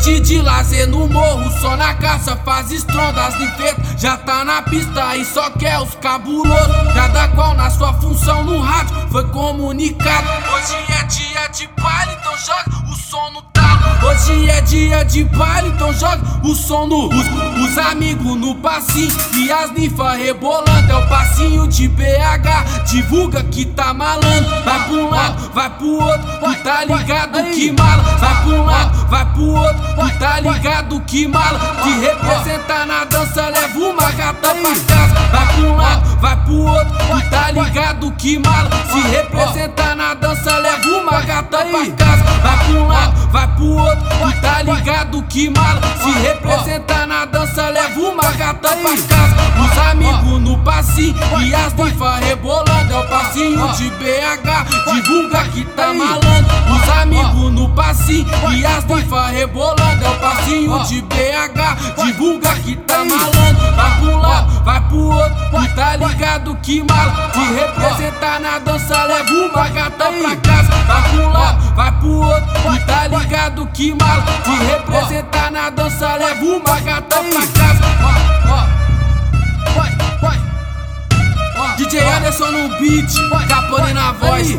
Noite de lazer no morro, só na caça faz estrondas ninfetas. Já tá na pista e só quer os cabulosos. Cada qual na sua função no rádio foi comunicado. Hoje é dia de baile, então joga o som no talo. Hoje é dia de baile, então joga o som no. Os, os amigos no passinho e as ninfas rebolando. É o passinho de BH, divulga que tá malando. Vai pra um lado, vai pro outro, tu tá ligado que mala. Vai pra um lado, vai pro outro, tu tá ligado que mala. Que representa na dança, leva uma gata pra casa. Vai um lado, vai pro outro, tu tá ligado que mala. Se representa na dança, leva uma gata pra casa. Vai um lado, vai pro outro, tu tá ligado que mala. Se representa na dança, leva uma gata pra casa. Os amigos no passinho e as ninfas rebolando. É o passinho de BH, divulga que tá malando. O passinho de BH, divulga que tá malando. Vai pro lado, vai pro outro, tu tá ligado que mala. Se representar na dança, leva uma gata pra casa. Vai pro lado, vai pro outro, tu tá ligado que mala. Se representar na dança, leva uma gata pra casa. Ó, ó. DJ Anderson no beat, Capone na voz.